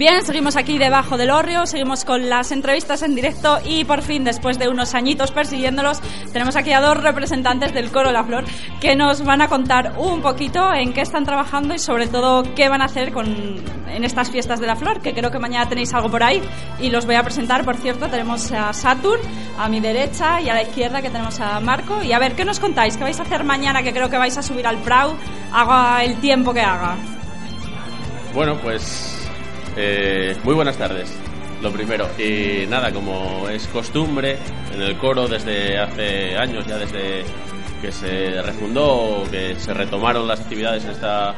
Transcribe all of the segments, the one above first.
Bien, seguimos aquí debajo del Orrio, seguimos con las entrevistas en directo y por fin, después de unos añitos persiguiéndolos, tenemos aquí a dos representantes del Coro La Flor que nos van a contar un poquito en qué están trabajando y sobre todo qué van a hacer con, en estas fiestas de la flor, que creo que mañana tenéis algo por ahí y los voy a presentar, por cierto, tenemos a Saturn a mi derecha y a la izquierda que tenemos a Marco y a ver, ¿qué nos contáis? ¿Qué vais a hacer mañana que creo que vais a subir al Prau? Haga el tiempo que haga. Bueno, pues eh, muy buenas tardes. Lo primero, y nada, como es costumbre en el coro desde hace años, ya desde que se refundó, que se retomaron las actividades en esta,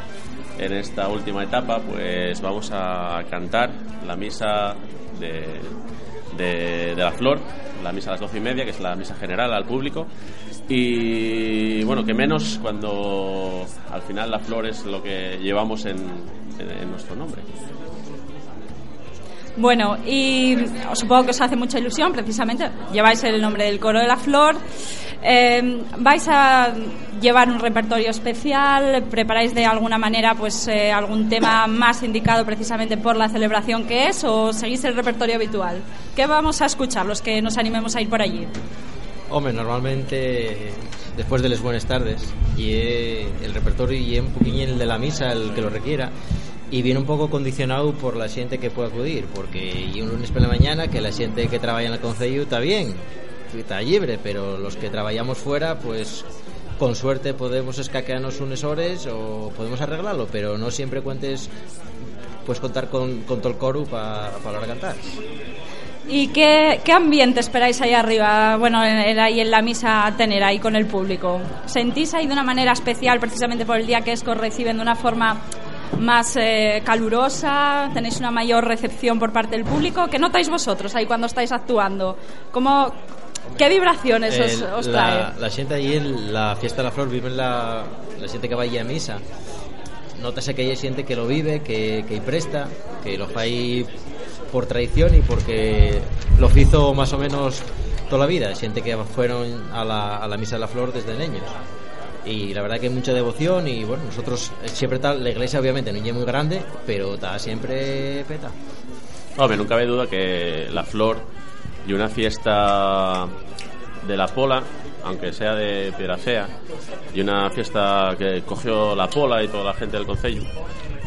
en esta última etapa, pues vamos a cantar la misa de, de, de la flor, la misa a las doce y media, que es la misa general al público. Y bueno, que menos cuando al final la flor es lo que llevamos en, en- en nuestro nombre. Bueno, y supongo que os hace mucha ilusión, precisamente, lleváis el nombre del coro de la flor. Eh, ¿Vais a llevar un repertorio especial? ¿Preparáis de alguna manera pues eh, algún tema más indicado precisamente por la celebración que es? ¿O seguís el repertorio habitual? ¿Qué vamos a escuchar los que nos animemos a ir por allí? Hombre, normalmente después de las buenas tardes y el repertorio y un poquillo el de la misa el que lo requiera y viene un poco condicionado por la gente que puede acudir porque y un lunes por la mañana que la gente que trabaja en el concello está bien está libre pero los que trabajamos fuera pues con suerte podemos escaquearnos unas horas o podemos arreglarlo pero no siempre cuentes pues contar con, con todo el coro para de cantar ¿Y qué, qué ambiente esperáis ahí arriba, bueno, en- en- ahí en la misa tener ahí con el público? ¿Sentís ahí de una manera especial, precisamente por el día que es que os reciben de una forma más eh, calurosa? ¿Tenéis una mayor recepción por parte del público? ¿Qué notáis vosotros ahí cuando estáis actuando? ¿Cómo, ¿Qué vibraciones os, El- os trae? la, la gente allí en la fiesta de la flor vive la, la gente que va allí a misa notase que hay gente que lo vive que, que presta que lo fai por tradición y porque lo hizo más o menos toda la vida gente que fueron a la, a la misa de la flor desde niños y la verdad que hay mucha devoción y bueno nosotros eh, siempre tal la iglesia obviamente no es muy grande pero está siempre peta Hombre, nunca cabe duda que la flor y una fiesta de la pola, aunque sea de piedra fea, y una fiesta que cogió la pola y toda la gente del concello.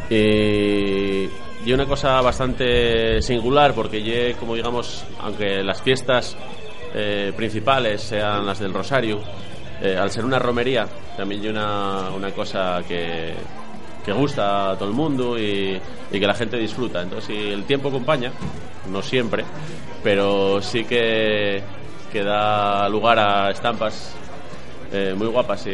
Y, y una cosa bastante singular, porque ye, como digamos, aunque las fiestas eh, principales sean las del Rosario, eh, al ser una romería, también hay una, una cosa que, que gusta a todo el mundo y, y que la gente disfruta. Entonces, si el tiempo acompaña, no siempre, pero sí que, que da lugar a estampas eh, muy guapas y,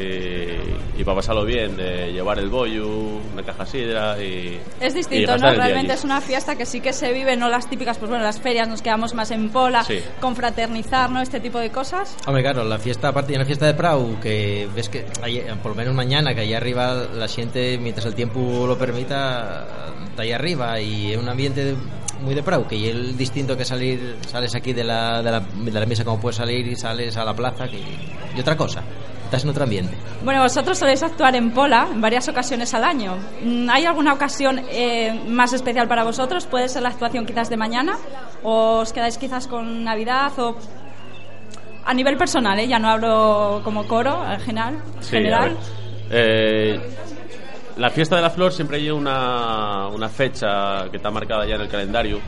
y para pasarlo bien, de llevar el bollo, una caja sidra y. Es y distinto, ¿no? Realmente es una fiesta que sí que se vive, no las típicas, pues bueno, las ferias nos quedamos más en pola, Sí. confraternizar, ¿no? Este tipo de cosas. Hombre, claro, la fiesta, aparte de una fiesta de Prau, que ves que hay- por lo menos mañana, que allá arriba la gente, mientras el tiempo lo permita, está ahí arriba y es un ambiente de- muy de Prau, que es el distinto que salir, sales aquí de la, de la, de la mesa como puedes salir y sales a la plaza, que, y otra cosa, estás en otro ambiente. Bueno, vosotros soléis actuar en Pola en varias ocasiones al año. Mm, ¿Hay alguna ocasión eh, más especial para vosotros? ¿Puede ser la actuación quizás de mañana? ¿O os quedáis quizás con Navidad? o A nivel personal, ¿eh? ya no hablo como coro, en general. Sí, a general. ver. Eh, la fiesta de la flor siempre hay una, una fecha que está marcada ya en el calendario.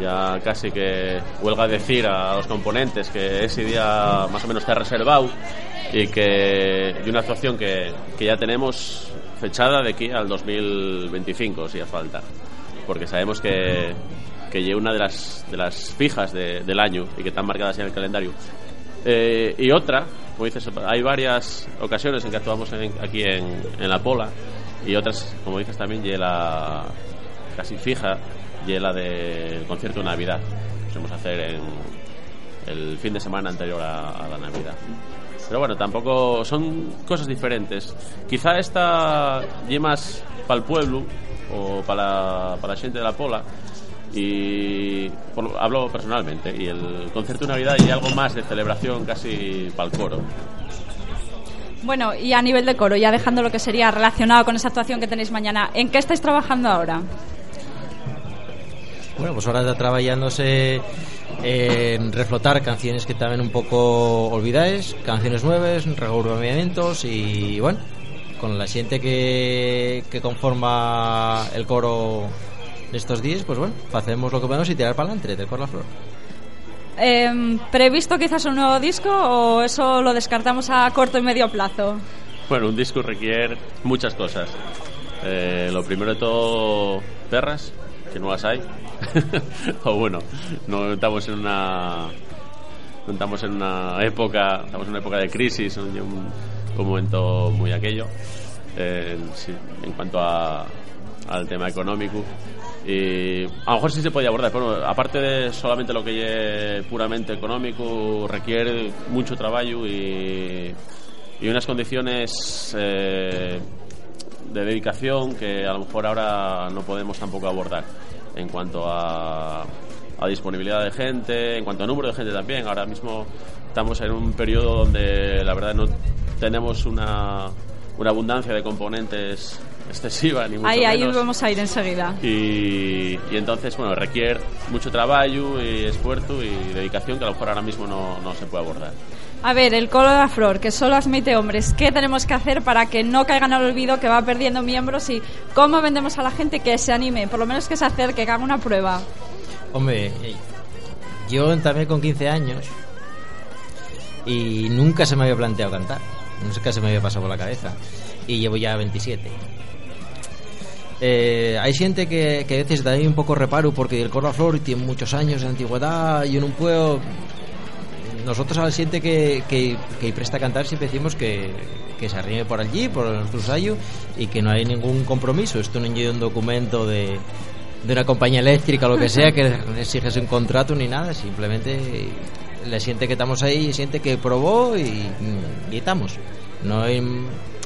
Ya casi que huelga decir a los componentes que ese día más o menos está reservado y que y una actuación que, que ya tenemos fechada de aquí al 2025, si hace falta. Porque sabemos que, que lleva una de las, de las fijas de- del año y que están marcadas en el calendario. Eh, y otra, como dices, hay varias ocasiones en que actuamos aquí en, en La Pola y otras, como dices también, y la casi fija, y la del concierto de Navidad. Podemos hacer en el fin de semana anterior a, la Navidad. Pero bueno, tampoco son cosas diferentes. Quizá esta y más para el pueblo o para, para la gente de la Pola y hablo personalmente y el concierto Navidad y algo más de celebración casi para el coro bueno, y a nivel de coro, ya dejando lo que sería relacionado con esa actuación que tenéis mañana, ¿en qué estáis trabajando ahora? Bueno, pues ahora está trabajándose en reflotar canciones que también un poco olvidáis, canciones nuevas, regrupamientos y bueno, con la gente que, que conforma el coro de estos días, pues bueno, hacemos lo que podemos y tirar para adelante del coro la flor. Eh, ¿Previsto quizás un nuevo disco o eso lo descartamos a corto y medio plazo? Bueno, un disco requiere muchas cosas. Eh, lo primero de todo, perras, que no las hay. o bueno, no estamos en una estamos en una época, estamos en una época de crisis, un, momento muy aquello en cuanto a, al tema económico. Y a lo mejor sí se podía abordar, pero aparte de solamente lo que es puramente económico, requiere mucho trabajo y, y unas condiciones eh, de dedicación que a lo mejor ahora no podemos tampoco abordar en cuanto a, a disponibilidad de gente, en cuanto a número de gente también. Ahora mismo estamos en un periodo donde la verdad no tenemos una, una abundancia de componentes excesiva, ni mucho ahí, Ahí vamos a ir enseguida. Y, y, entonces, bueno, requiere mucho trabajo y esfuerzo y dedicación que a lo mejor ahora mismo no, no se puede abordar. A ver, el colo de la flor, que solo admite hombres. ¿Qué tenemos que hacer para que no caigan al olvido, que va perdiendo miembros? ¿Y cómo vendemos a la gente que se anime? Por lo menos que se acerque, que haga una prueba. Hombre, yo también con 15 años y nunca se me había planteado cantar. Nunca se me había pasado por la cabeza. Y llevo ya 27. Eh, hay gente que, que, a veces da ahí un poco reparo porque el coro flor tiene muchos años de antigüedad y yo no puedo nosotros a la gente que, que, que, presta a cantar siempre decimos que, que se arrime por allí, por nuestro ensayo y que no hay ningún compromiso. Esto no es un documento de, de una compañía eléctrica o lo que sea que exiges un contrato ni nada, simplemente la gente que estamos ahí siente que probó y, y estamos. No hay,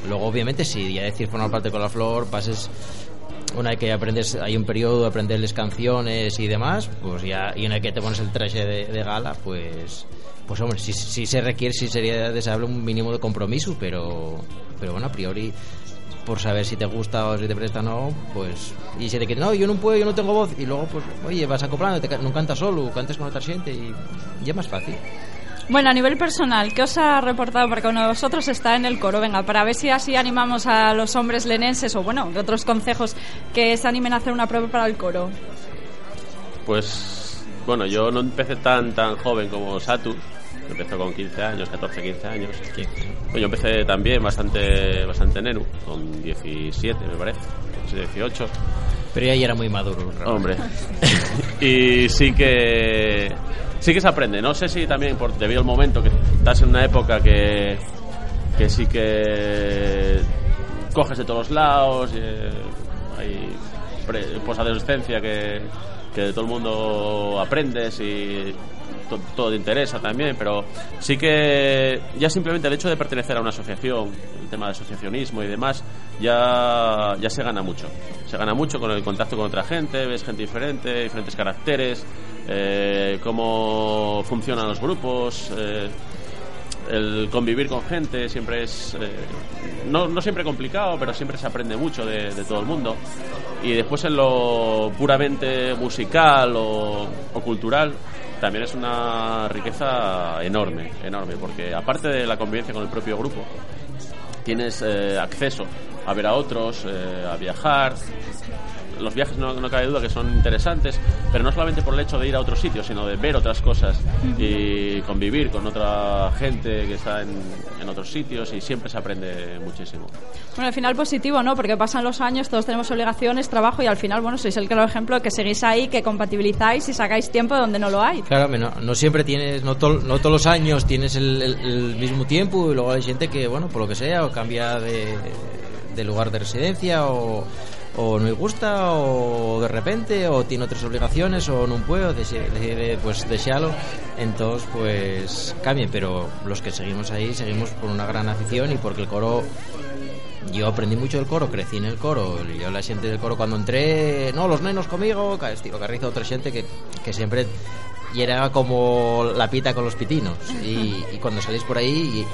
luego obviamente si ya decir formar parte con la flor, pases una vez que aprendes, hay un periodo de aprenderles canciones y demás, pues ya, y una vez que te pones el traje de, de gala, pues, pues hombre, si, si, se requiere, si sería deseable un mínimo de compromiso, pero, pero bueno, a priori, por saber si te gusta o si te presta o no, pues, y si te quiere, no, yo no puedo, yo no tengo voz, y luego, pues, oye, vas acoplando, te, no cantas solo, cantes con otra gente, y ya es más fácil. Bueno, a nivel personal, ¿qué os ha reportado? Porque uno de vosotros está en el coro. Venga, para ver si así animamos a los hombres lenenses o, bueno, de otros consejos que se animen a hacer una prueba para el coro. Pues, bueno, yo no empecé tan tan joven como Satu. Empezó con 15 años, 14, 15 años. Pues yo empecé también bastante bastante nenu, con 17 me parece, 18. Pero ya era muy maduro. Hombre. y sí que sí que se aprende. No sé si también por, debido al momento que estás en una época que, que sí que coges de todos lados, eh, hay posadolescencia que, que de todo el mundo aprendes y todo te interesa también, pero sí que ya simplemente el hecho de pertenecer a una asociación, el tema de asociacionismo y demás, ya, ya se gana mucho. Se gana mucho con el contacto con otra gente, ves gente diferente, diferentes caracteres, eh, cómo funcionan los grupos. Eh, el convivir con gente siempre es eh, no, no, siempre complicado pero siempre se aprende mucho de, todo el mundo. Y después en lo puramente musical o, o cultural también es una riqueza enorme, enorme, porque aparte de la convivencia con el propio grupo, tienes eh, acceso a ver a otros, eh, a viajar, los viajes no, no cabe duda que son interesantes, pero no solamente por el hecho de ir a otros sitios, sino de ver otras cosas y convivir con otra gente que está en, en otros sitios y siempre se aprende muchísimo. Bueno, al final positivo, ¿no? Porque pasan los años, todos tenemos obligaciones, trabajo y al final, bueno, sois el claro ejemplo de que seguís ahí, que compatibilizáis y sacáis tiempo donde no lo hay. Claro, no, no siempre tienes, no, tol- no todos los años tienes el, el- el mismo tiempo y luego hay gente que, bueno, por lo que sea, o cambia de, de lugar de residencia o, o no le gusta o de repente o tiene otras obligaciones o no puede o dese- decide pues desearlo entonces pues cambia pero los que seguimos ahí seguimos por una gran afición y porque el coro yo aprendí mucho del coro, crecí en el coro. Yo la gente del coro cuando entré, no, los nenos conmigo, estilo Carrizo, otra gente que, que siempre y era como la pita con los pitinos. Y, y cuando salís por ahí,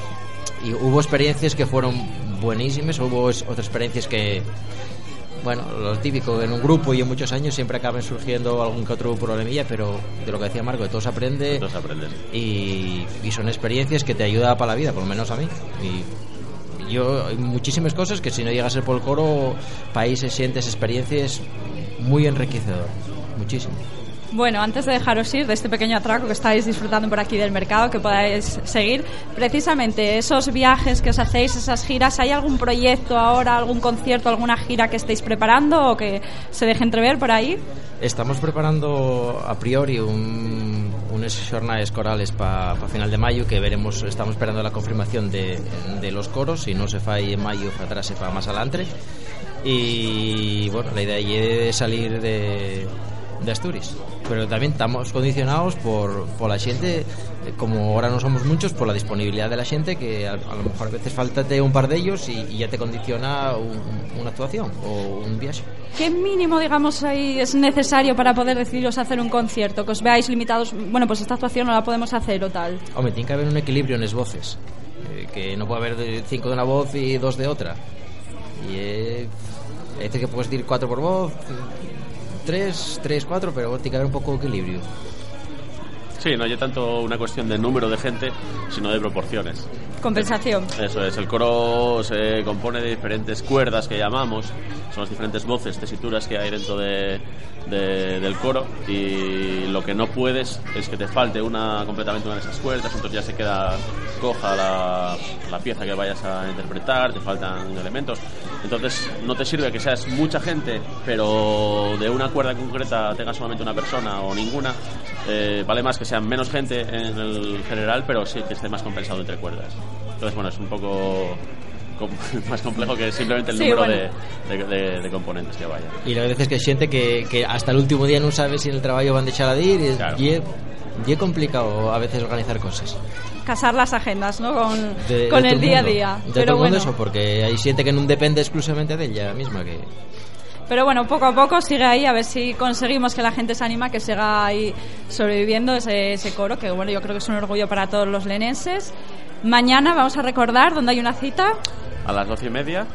y, y hubo experiencias que fueron buenísimas, hubo otras experiencias que, bueno, lo típico, en un grupo y en muchos años siempre acaban surgiendo algún que otro problemilla, pero de lo que decía Marco, de todo se aprende Entonces aprendes. y, y son experiencias que te ayudan para la vida, por lo menos a mí. Y yo, hay muchísimas cosas que si no llegas a ser por el coro, países, sientes experiencias muy enriquecedor, muchísimo. Bueno, antes de dejaros ir de este pequeño atraco que estáis disfrutando por aquí del mercado, que podáis seguir, precisamente esos viajes que os hacéis, esas giras, ¿hay algún proyecto ahora, algún concierto, alguna gira que estéis preparando o que se deje entrever por ahí? Estamos preparando a priori un, unas jornadas corales para final de mayo que veremos, estamos esperando la confirmación de, de los coros, si no se fai en mayo, atrás se fa más adelante. Y bueno, la idea es salir de, de Asturias. Pero también estamos condicionados por, por la gente, eh, como ahora no somos muchos, por la disponibilidad de la gente, que a, a lo mejor a veces faltate un par de ellos y, y ya te condiciona un- una actuación o un viaje. ¿Qué mínimo, digamos, ahí es necesario para poder decidiros a hacer un concierto? Que os veáis limitados, bueno, pues esta actuación no la podemos hacer o tal. Hombre, tiene que haber un equilibrio en las voces. eh, que no puede haber cinco de una voz y dos de otra. Y eh, veces que puedes decir cuatro por voz, tres, tres, cuatro, pero tiene que haber un poco de equilibrio. Sí, no hay tanto una cuestión de número de gente, sino de proporciones. Compensación. Eso es, el coro se compone de diferentes cuerdas que llamamos, son las diferentes voces, tesituras que hay dentro de, de- del coro y lo que no puedes es que te falte una completamente una de esas cuerdas, entonces ya se queda coja la, la pieza que vayas a interpretar, te faltan elementos, entonces no te sirve que seas mucha gente, pero de una cuerda concreta tengas solamente una persona o ninguna, eh, vale más que sean menos gente en el general, pero sí que esté más compensado entre cuerdas. Entonces, bueno, es un poco com- más complejo que simplemente el Sí, número bueno. de, de- de- de componentes que vaya. Y la verdad es que hay gente que, que hasta el último día no sabe si en el trabajo van a echar a ir y, Claro. y es, y es complicado a veces organizar cosas. Casar las agendas, ¿no? Con, De- con de el día a mundo. día. De Pero todo el mundo bueno, eso, porque hay gente que no depende exclusivamente de ella misma. que pero bueno, poco a poco sigue ahí, a ver si conseguimos que la gente se anima, que siga ahí sobreviviendo ese, ese coro, que bueno, yo creo que es un orgullo para todos los lenenses. Mañana vamos a recordar dónde hay una cita. A las doce y media.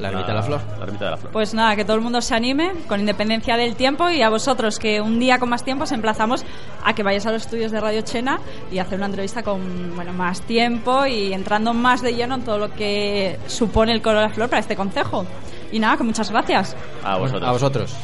la ermita de la flor. La ermita de la flor. Pues nada, que todo el mundo se anime, con independencia del tiempo, y a vosotros que un día con más tiempo os emplazamos a que vayáis a los estudios de Radio Chena y hacer una entrevista con bueno, más tiempo y entrando más de lleno en todo lo que supone el coro de la flor para este concejo. Y nada, que muchas gracias. a vosotros. A vosotros.